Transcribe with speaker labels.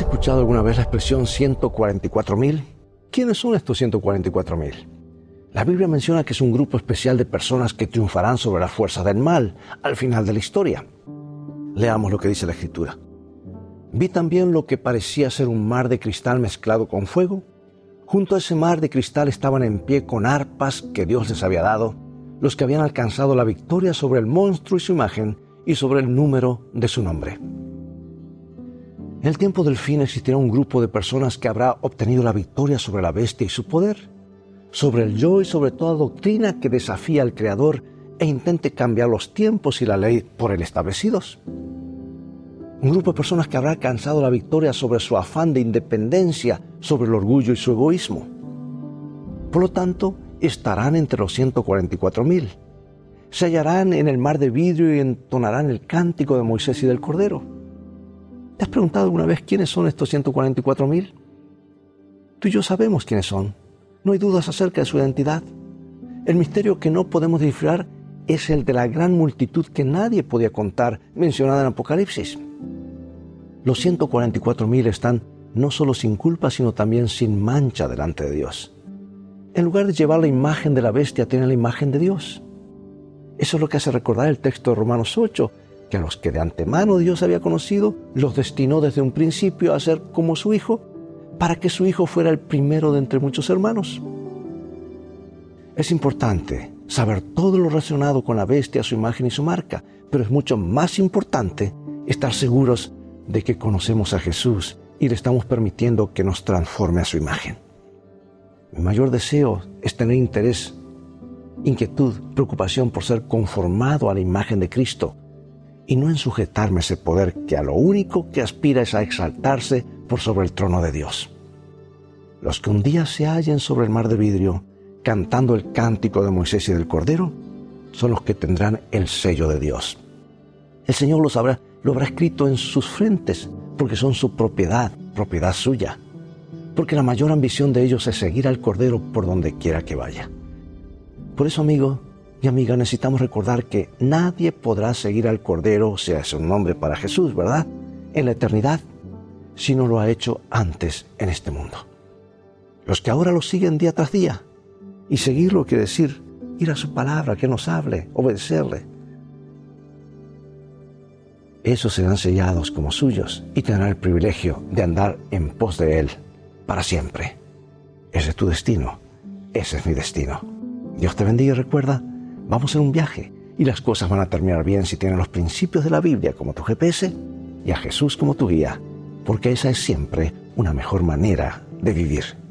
Speaker 1: escuchado alguna vez la expresión 144.000? ¿Quiénes son estos 144.000? La Biblia menciona que es un grupo especial de personas que triunfarán sobre las fuerzas del mal al final de la historia. Leamos lo que dice la Escritura. Vi también lo que parecía ser un mar de cristal mezclado con fuego. Junto a ese mar de cristal estaban en pie con arpas que Dios les había dado, los que habían alcanzado la victoria sobre el monstruo y su imagen y sobre el número de su nombre. En el tiempo del fin existirá un grupo de personas que habrá obtenido la victoria sobre la bestia y su poder, sobre el yo y sobre toda doctrina que desafía al Creador e intente cambiar los tiempos y la ley por él establecidos. Un grupo de personas que habrá alcanzado la victoria sobre su afán de independencia, sobre el orgullo y su egoísmo. Por lo tanto, estarán entre los 144.000. Se hallarán en el mar de vidrio y entonarán el cántico de Moisés y del Cordero ¿Te has preguntado alguna vez quiénes son estos 144 mil? Tú y yo sabemos quiénes son. No hay dudas acerca de su identidad. El misterio que no podemos descifrar es el de la gran multitud que nadie podía contar, mencionada en Apocalipsis. Los 144 mil están no solo sin culpa, sino también sin mancha delante de Dios. En lugar de llevar la imagen de la bestia, tienen la imagen de Dios. Eso es lo que hace recordar el texto de Romanos 8, que a los que de antemano Dios había conocido, los destinó desde un principio a ser como su Hijo, para que su Hijo fuera el primero de entre muchos hermanos. Es importante saber todo lo relacionado con la bestia, su imagen y su marca, pero es mucho más importante estar seguros de que conocemos a Jesús y le estamos permitiendo que nos transforme a su imagen. Mi mayor deseo es tener interés, inquietud, preocupación por ser conformado a la imagen de Cristo y no en sujetarme ese poder que a lo único que aspira es a exaltarse por sobre el trono de Dios. Los que un día se hallen sobre el mar de vidrio, cantando el cántico de Moisés y del Cordero, son los que tendrán el sello de Dios. El Señor los habrá, lo habrá escrito en sus frentes, porque son su propiedad, propiedad suya. Porque la mayor ambición de ellos es seguir al Cordero por donde quiera que vaya. Por eso, amigo, y amiga, necesitamos recordar que nadie podrá seguir al Cordero, sea ese un nombre para Jesús, ¿verdad? En la eternidad, si no lo ha hecho antes en este mundo. Los que ahora lo siguen día tras día, y seguirlo quiere decir ir a su palabra, que nos hable, obedecerle. Esos serán sellados como suyos y tendrán el privilegio de andar en pos de Él para siempre. Ese es tu destino, ese es mi destino. Dios te bendiga y recuerda, Vamos en un viaje y las cosas van a terminar bien si tienes los principios de la Biblia como tu GPS y a Jesús como tu guía, porque esa es siempre una mejor manera de vivir.